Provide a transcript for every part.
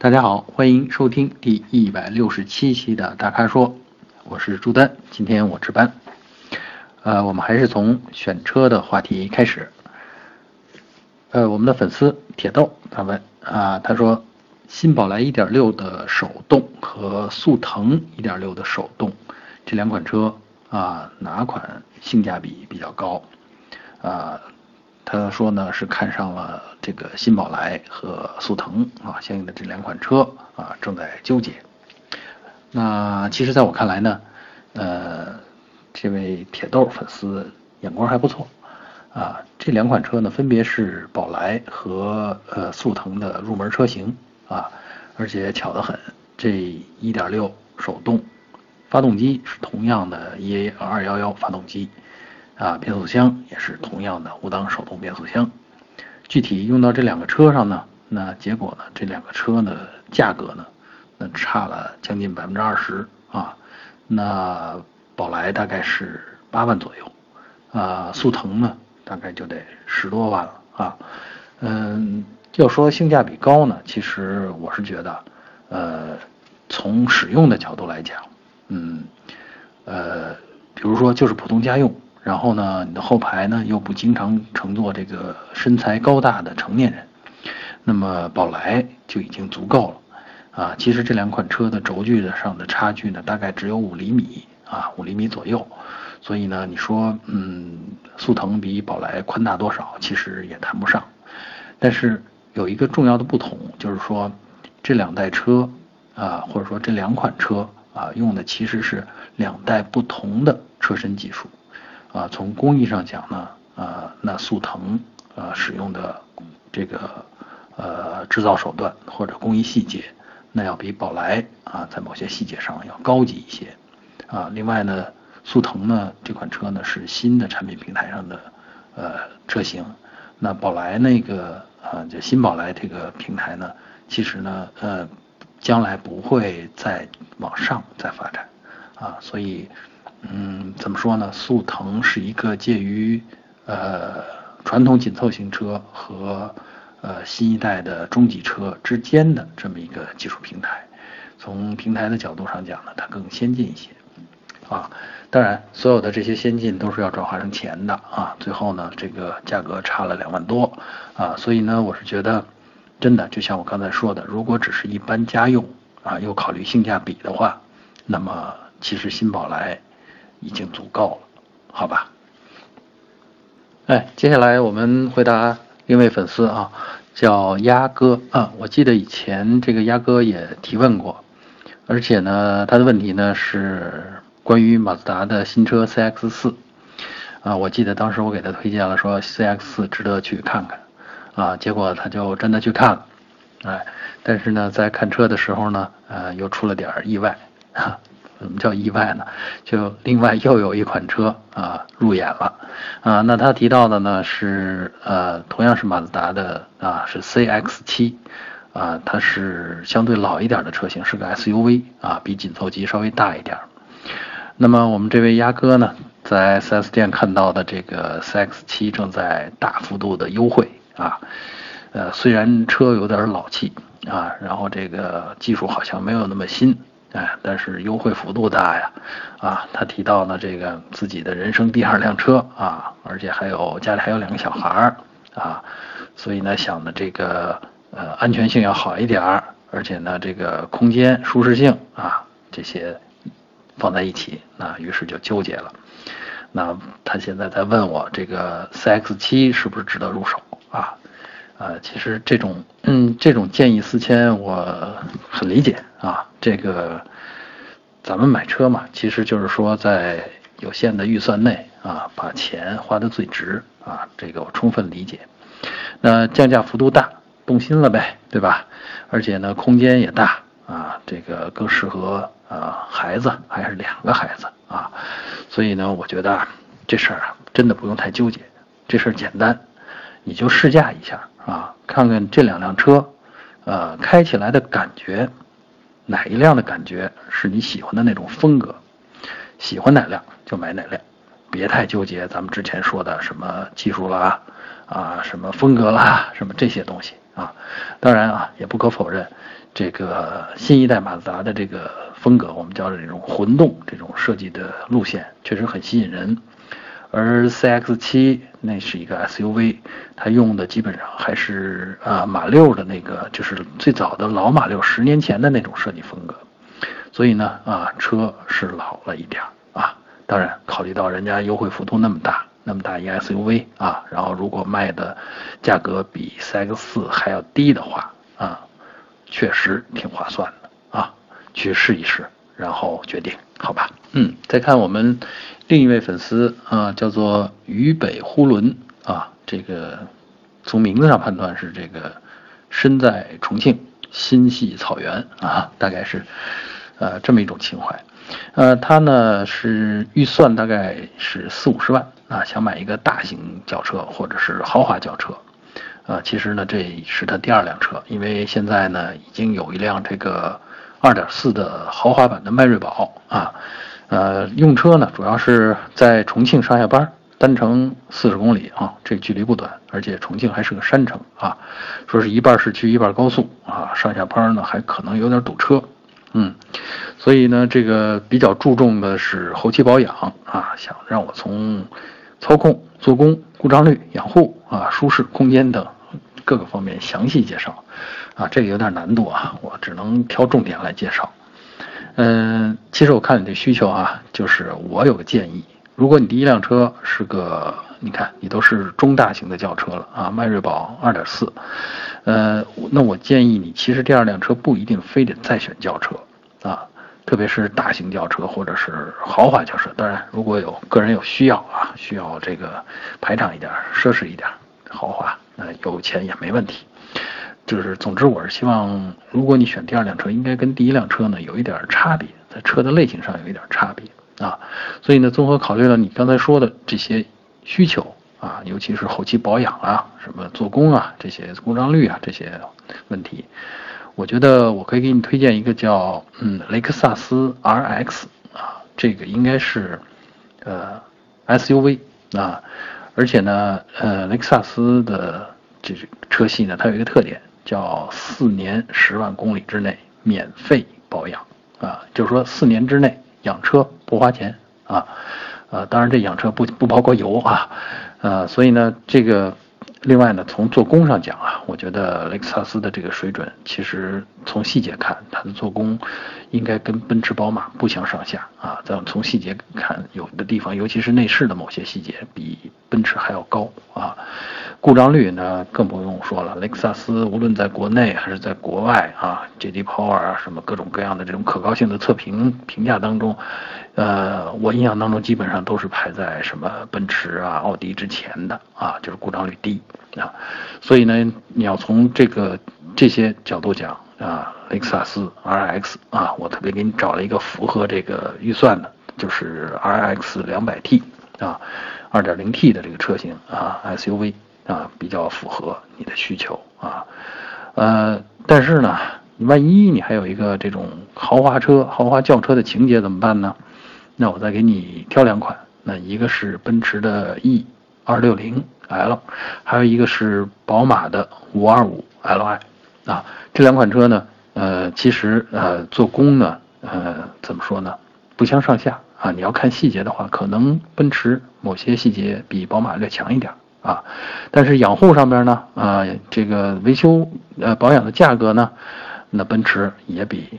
大家好，欢迎收听第一百六十七期的大咖说，我是朱丹，今天我值班。呃，我们还是从选车的话题开始。呃，我们的粉丝铁豆他问啊，他说新宝来1.6的手动和速腾1.6的手动这两款车啊，哪款性价比比较高？啊？他说呢是看上了这个新宝来和速腾啊，相应的这两款车啊正在纠结。那其实在我看来呢，呃，这位铁豆粉丝眼光还不错啊。这两款车呢分别是宝来和呃速腾的入门车型啊，而且巧得很，这1.6手动发动机是同样的 EA211 发动机。啊，变速箱也是同样的五档手动变速箱。具体用到这两个车上呢，那结果呢，这两个车呢价格呢，那差了将近百分之二十啊。那宝来大概是八万左右，啊，速腾呢大概就得十多万了啊。嗯，要说性价比高呢，其实我是觉得，呃，从使用的角度来讲，嗯，呃，比如说就是普通家用。然后呢，你的后排呢又不经常乘坐这个身材高大的成年人，那么宝来就已经足够了啊。其实这两款车的轴距的上的差距呢，大概只有五厘米啊，五厘米左右。所以呢，你说嗯，速腾比宝来宽大多少？其实也谈不上。但是有一个重要的不同，就是说这两代车啊，或者说这两款车啊，用的其实是两代不同的车身技术。啊，从工艺上讲呢，啊，那速腾啊使用的这个呃制造手段或者工艺细节，那要比宝来啊在某些细节上要高级一些，啊，另外呢，速腾呢这款车呢是新的产品平台上的呃车型，那宝来那个啊就新宝来这个平台呢，其实呢呃将来不会再往上再发展，啊，所以。嗯，怎么说呢？速腾是一个介于呃传统紧凑型车和呃新一代的中级车之间的这么一个技术平台。从平台的角度上讲呢，它更先进一些啊。当然，所有的这些先进都是要转化成钱的啊。最后呢，这个价格差了两万多啊。所以呢，我是觉得真的就像我刚才说的，如果只是一般家用啊，又考虑性价比的话，那么其实新宝来。已经足够了，好吧？哎，接下来我们回答另一位粉丝啊，叫鸭哥啊。我记得以前这个鸭哥也提问过，而且呢，他的问题呢是关于马自达的新车 CX 四啊。我记得当时我给他推荐了，说 CX 四值得去看看啊。结果他就真的去看了，哎，但是呢，在看车的时候呢，呃，又出了点意外哈。怎么叫意外呢？就另外又有一款车啊入眼了，啊，那他提到的呢是呃同样是马自达的啊是 CX 七，啊它是相对老一点的车型，是个 SUV 啊比紧凑级稍微大一点。那么我们这位鸭哥呢在 4S 店看到的这个 CX 七正在大幅度的优惠啊，呃虽然车有点老气啊，然后这个技术好像没有那么新。哎，但是优惠幅度大呀，啊，他提到呢，这个自己的人生第二辆车啊，而且还有家里还有两个小孩儿啊，所以呢想的这个呃安全性要好一点儿，而且呢这个空间舒适性啊这些放在一起，那于是就纠结了。那他现在在问我这个 CX 七是不是值得入手啊？呃，其实这种嗯这种建议四千我很理解啊。这个咱们买车嘛，其实就是说在有限的预算内啊，把钱花的最值啊，这个我充分理解。那降价幅度大，动心了呗，对吧？而且呢，空间也大啊，这个更适合啊孩子，还是两个孩子啊，所以呢，我觉得这事儿啊，真的不用太纠结，这事儿简单，你就试驾一下啊，看看这两辆车，呃，开起来的感觉。哪一辆的感觉是你喜欢的那种风格？喜欢哪辆就买哪辆，别太纠结咱们之前说的什么技术啦，啊，什么风格啦，什么这些东西啊。当然啊，也不可否认，这个新一代马自达的这个风格，我们叫这种混动这种设计的路线，确实很吸引人。而 CX-7 那是一个 SUV，它用的基本上还是啊马六的那个，就是最早的老马六，十年前的那种设计风格。所以呢啊，车是老了一点啊。当然，考虑到人家优惠幅度那么大，那么大一 SUV 啊，然后如果卖的价格比 CX-4 还要低的话啊，确实挺划算的啊，去试一试，然后决定，好吧？嗯，再看我们。另一位粉丝啊，叫做渝北呼伦啊，这个从名字上判断是这个身在重庆，心系草原啊，大概是呃这么一种情怀。呃，他呢是预算大概是四五十万啊，想买一个大型轿车或者是豪华轿车。啊，其实呢这是他第二辆车，因为现在呢已经有一辆这个二点四的豪华版的迈锐宝啊。呃，用车呢，主要是在重庆上下班，单程四十公里啊，这距离不短，而且重庆还是个山城啊，说是一半市区一半高速啊，上下班呢还可能有点堵车，嗯，所以呢，这个比较注重的是后期保养啊，想让我从操控、做工、故障率、养护啊、舒适空间等各个方面详细介绍，啊，这个有点难度啊，我只能挑重点来介绍。嗯，其实我看你这需求啊，就是我有个建议，如果你第一辆车是个，你看你都是中大型的轿车了啊，迈锐宝2.4，呃，那我建议你其实第二辆车不一定非得再选轿车啊，特别是大型轿车或者是豪华轿车，当然如果有个人有需要啊，需要这个排场一点、奢侈一点、豪华，那有钱也没问题。就是，总之我是希望，如果你选第二辆车，应该跟第一辆车呢有一点差别，在车的类型上有一点差别啊。所以呢，综合考虑了你刚才说的这些需求啊，尤其是后期保养啊、什么做工啊、这些故障率啊这些问题，我觉得我可以给你推荐一个叫嗯雷克萨斯 RX 啊，这个应该是呃 SUV 啊，而且呢呃雷克萨斯的这车系呢，它有一个特点。叫四年十万公里之内免费保养啊，就是说四年之内养车不花钱啊，呃，当然这养车不不包括油啊，呃，所以呢，这个另外呢，从做工上讲啊，我觉得雷克萨斯的这个水准，其实从细节看，它的做工应该跟奔驰、宝马不相上下啊。咱们从细节看，有的地方，尤其是内饰的某些细节，比奔驰还要高啊。故障率呢更不用说了，雷克萨斯无论在国内还是在国外啊，J.D. Power 啊什么各种各样的这种可靠性的测评评价当中，呃，我印象当中基本上都是排在什么奔驰啊、奥迪之前的啊，就是故障率低啊。所以呢，你要从这个这些角度讲啊，雷克萨斯 RX 啊，我特别给你找了一个符合这个预算的，就是 RX 两百 T 啊二点零 T 的这个车型啊，SUV。啊，比较符合你的需求啊，呃，但是呢，万一你还有一个这种豪华车、豪华轿车的情节怎么办呢？那我再给你挑两款，那一个是奔驰的 E 二六零 L，还有一个是宝马的五二五 Li，啊，这两款车呢，呃，其实呃做工呢，呃，怎么说呢，不相上下啊。你要看细节的话，可能奔驰某些细节比宝马略强一点。啊，但是养护上边呢，啊，这个维修呃保养的价格呢，那奔驰也比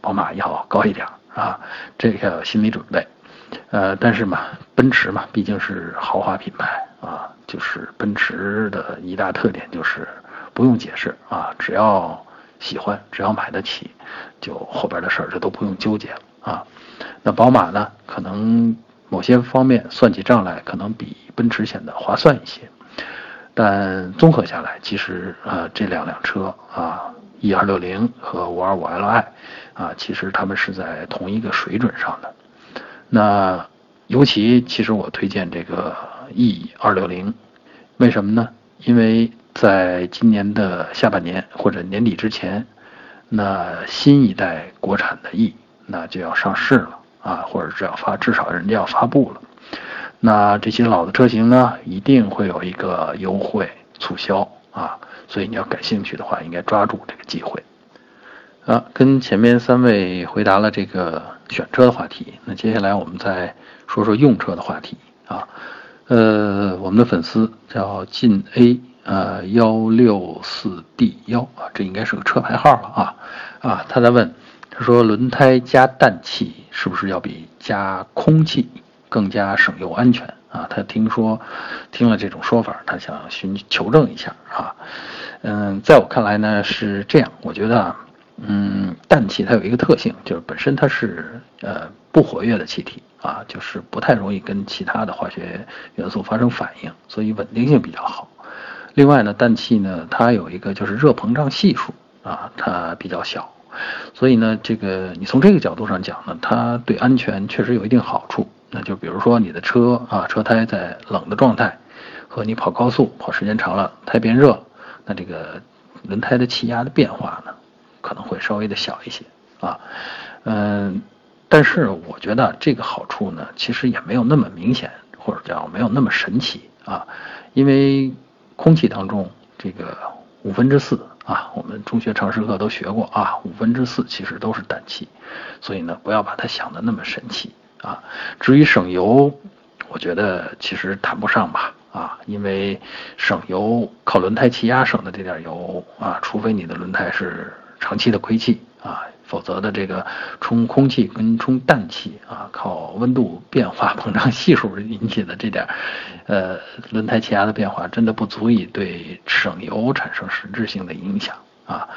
宝马要高一点啊，这个要有心理准备。呃，但是嘛，奔驰嘛，毕竟是豪华品牌啊，就是奔驰的一大特点就是不用解释啊，只要喜欢，只要买得起，就后边的事儿就都不用纠结了啊。那宝马呢，可能。某些方面算起账来，可能比奔驰显得划算一些，但综合下来，其实啊，这两辆车啊，E 二六零和五二五 Li，啊，其实它们是在同一个水准上的。那尤其，其实我推荐这个 E 二六零，为什么呢？因为在今年的下半年或者年底之前，那新一代国产的 E 那就要上市了。啊，或者是要发，至少人家要发布了。那这些老的车型呢，一定会有一个优惠促销啊。所以你要感兴趣的话，应该抓住这个机会。啊，跟前面三位回答了这个选车的话题，那接下来我们再说说用车的话题啊。呃，我们的粉丝叫晋 A 呃幺六四 D 幺啊，这应该是个车牌号了啊啊，他在问，他说轮胎加氮气是不是要比加空气更加省油安全啊？他听说听了这种说法，他想寻求证一下啊。嗯，在我看来呢是这样，我觉得啊。嗯，氮气它有一个特性，就是本身它是呃不活跃的气体啊，就是不太容易跟其他的化学元素发生反应，所以稳定性比较好。另外呢，氮气呢它有一个就是热膨胀系数啊，它比较小，所以呢这个你从这个角度上讲呢，它对安全确实有一定好处。那就比如说你的车啊车胎在冷的状态，和你跑高速跑时间长了胎变热，那这个轮胎的气压的变化呢？可能会稍微的小一些啊，嗯，但是我觉得这个好处呢，其实也没有那么明显，或者叫没有那么神奇啊，因为空气当中这个五分之四啊，我们中学常识课都学过啊，五分之四其实都是氮气，所以呢，不要把它想的那么神奇啊。至于省油，我觉得其实谈不上吧啊，因为省油靠轮胎气压省的这点油啊，除非你的轮胎是。长期的亏气啊，否则的这个充空气跟充氮气啊，靠温度变化膨胀系数引起的这点，呃，轮胎气压的变化，真的不足以对省油产生实质性的影响啊。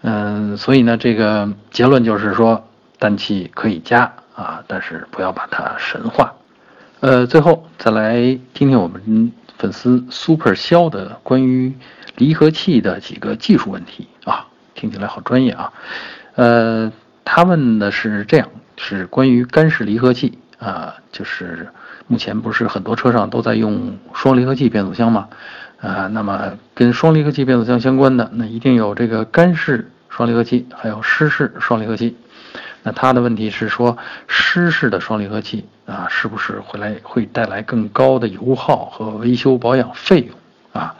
嗯，所以呢，这个结论就是说，氮气可以加啊，但是不要把它神化。呃，最后再来听听我们粉丝 Super 肖的关于离合器的几个技术问题啊。听起来好专业啊，呃，他问的是这样，是关于干式离合器啊，就是目前不是很多车上都在用双离合器变速箱吗？啊，那么跟双离合器变速箱相关的，那一定有这个干式双离合器，还有湿式双离合器。那他的问题是说，湿式的双离合器啊，是不是会来会带来更高的油耗和维修保养费用啊？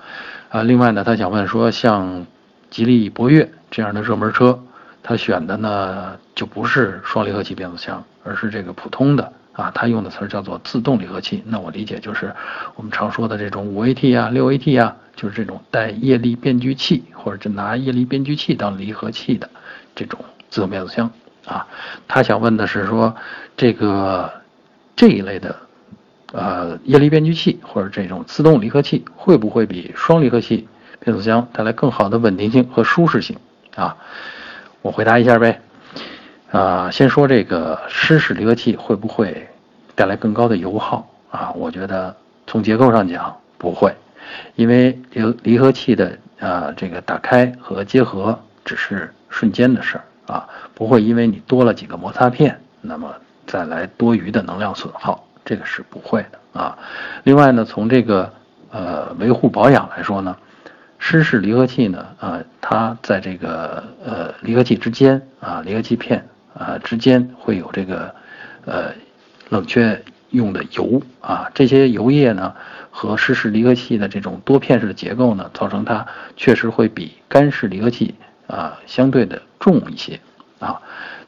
啊，另外呢，他想问说，像吉利博越。这样的热门车，他选的呢就不是双离合器变速箱，而是这个普通的啊，他用的词儿叫做自动离合器。那我理解就是我们常说的这种五 AT 啊、六 AT 啊，就是这种带液力变矩器或者拿液力变矩器当离合器的这种自动变速箱啊。他想问的是说，这个这一类的呃液力变矩器或者这种自动离合器会不会比双离合器变速箱带来更好的稳定性和舒适性？啊，我回答一下呗。啊，先说这个湿式离合器会不会带来更高的油耗啊？我觉得从结构上讲不会，因为离离合器的啊这个打开和结合只是瞬间的事儿啊，不会因为你多了几个摩擦片，那么再来多余的能量损耗，这个是不会的啊。另外呢，从这个呃维护保养来说呢。湿式离合器呢，啊，它在这个呃离合器之间啊，离合器片啊之间会有这个呃冷却用的油啊，这些油液呢和湿式离合器的这种多片式的结构呢，造成它确实会比干式离合器啊相对的重一些啊，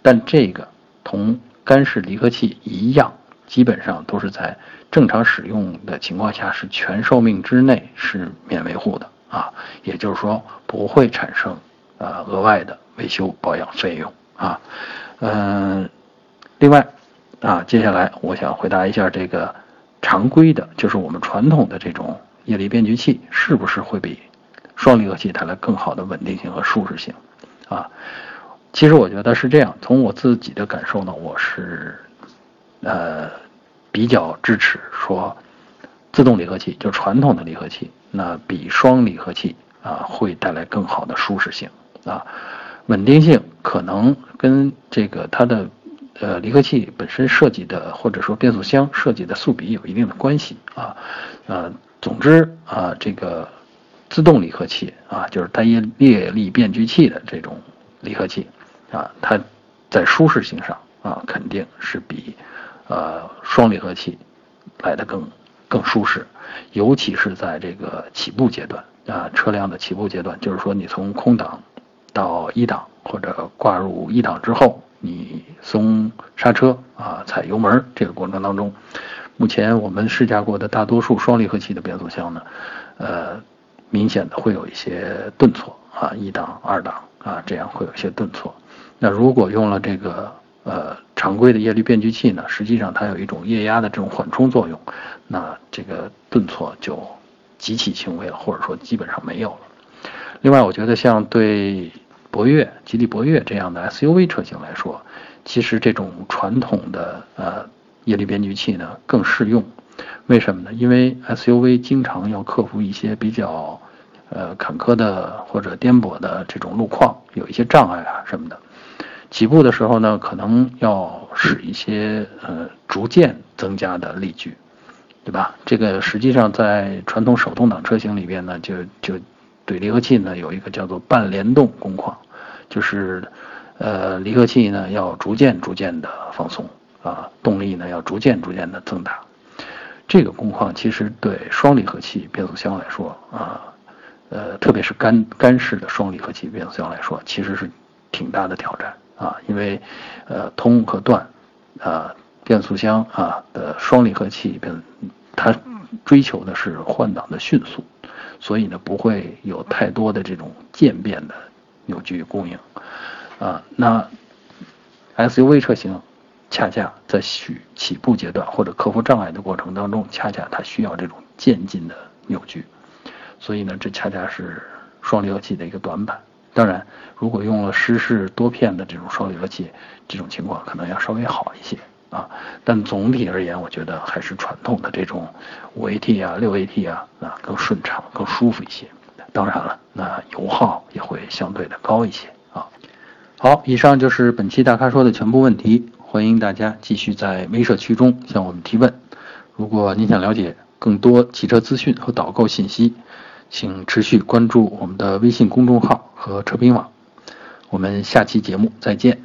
但这个同干式离合器一样，基本上都是在正常使用的情况下是全寿命之内是免维护的。啊，也就是说不会产生呃额外的维修保养费用啊，嗯，另外啊，接下来我想回答一下这个常规的，就是我们传统的这种液力变矩器是不是会比双离合器带来更好的稳定性和舒适性啊？其实我觉得是这样，从我自己的感受呢，我是呃比较支持说自动离合器，就传统的离合器。那比双离合器啊会带来更好的舒适性啊，稳定性可能跟这个它的呃离合器本身设计的或者说变速箱设计的速比有一定的关系啊，呃，总之啊这个自动离合器啊就是带液液力变矩器的这种离合器啊，它在舒适性上啊肯定是比呃双离合器来的更更舒适。尤其是在这个起步阶段啊车辆的起步阶段，就是说你从空档到一档或者挂入一档之后，你松刹车啊踩油门这个过程当中，目前我们试驾过的大多数双离合器的变速箱呢，呃，明显的会有一些顿挫啊，一档、二档啊这样会有一些顿挫。那如果用了这个呃常规的液力变矩器呢，实际上它有一种液压的这种缓冲作用，那这个顿挫就极其轻微了，或者说基本上没有了。另外，我觉得像对博越、吉利博越这样的 SUV 车型来说，其实这种传统的呃液力变矩器呢更适用。为什么呢？因为 SUV 经常要克服一些比较呃坎坷的或者颠簸的这种路况，有一些障碍啊什么的。起步的时候呢，可能要使一些呃逐渐增加的力矩，对吧？这个实际上在传统手动挡车型里边呢，就就对离合器呢有一个叫做半联动工况，就是呃离合器呢要逐渐逐渐的放松啊，动力呢要逐渐逐渐的增大。这个工况其实对双离合器变速箱来说啊，呃特别是干干式的双离合器变速箱来说，其实是挺大的挑战。啊，因为，呃，通和断，啊，变速箱啊的双离合器，它追求的是换挡的迅速，所以呢不会有太多的这种渐变的扭矩供应，啊，那 SUV 车型恰恰在起起步阶段或者克服障碍的过程当中，恰恰它需要这种渐进的扭矩，所以呢这恰恰是双离合器的一个短板。当然，如果用了湿式多片的这种双离合器，这种情况可能要稍微好一些啊。但总体而言，我觉得还是传统的这种五 AT 啊、六 AT 啊啊更顺畅、更舒服一些。当然了，那油耗也会相对的高一些啊。好，以上就是本期大咖说的全部问题，欢迎大家继续在微社区中向我们提问。如果您想了解更多汽车资讯和导购信息，请持续关注我们的微信公众号和车评网，我们下期节目再见。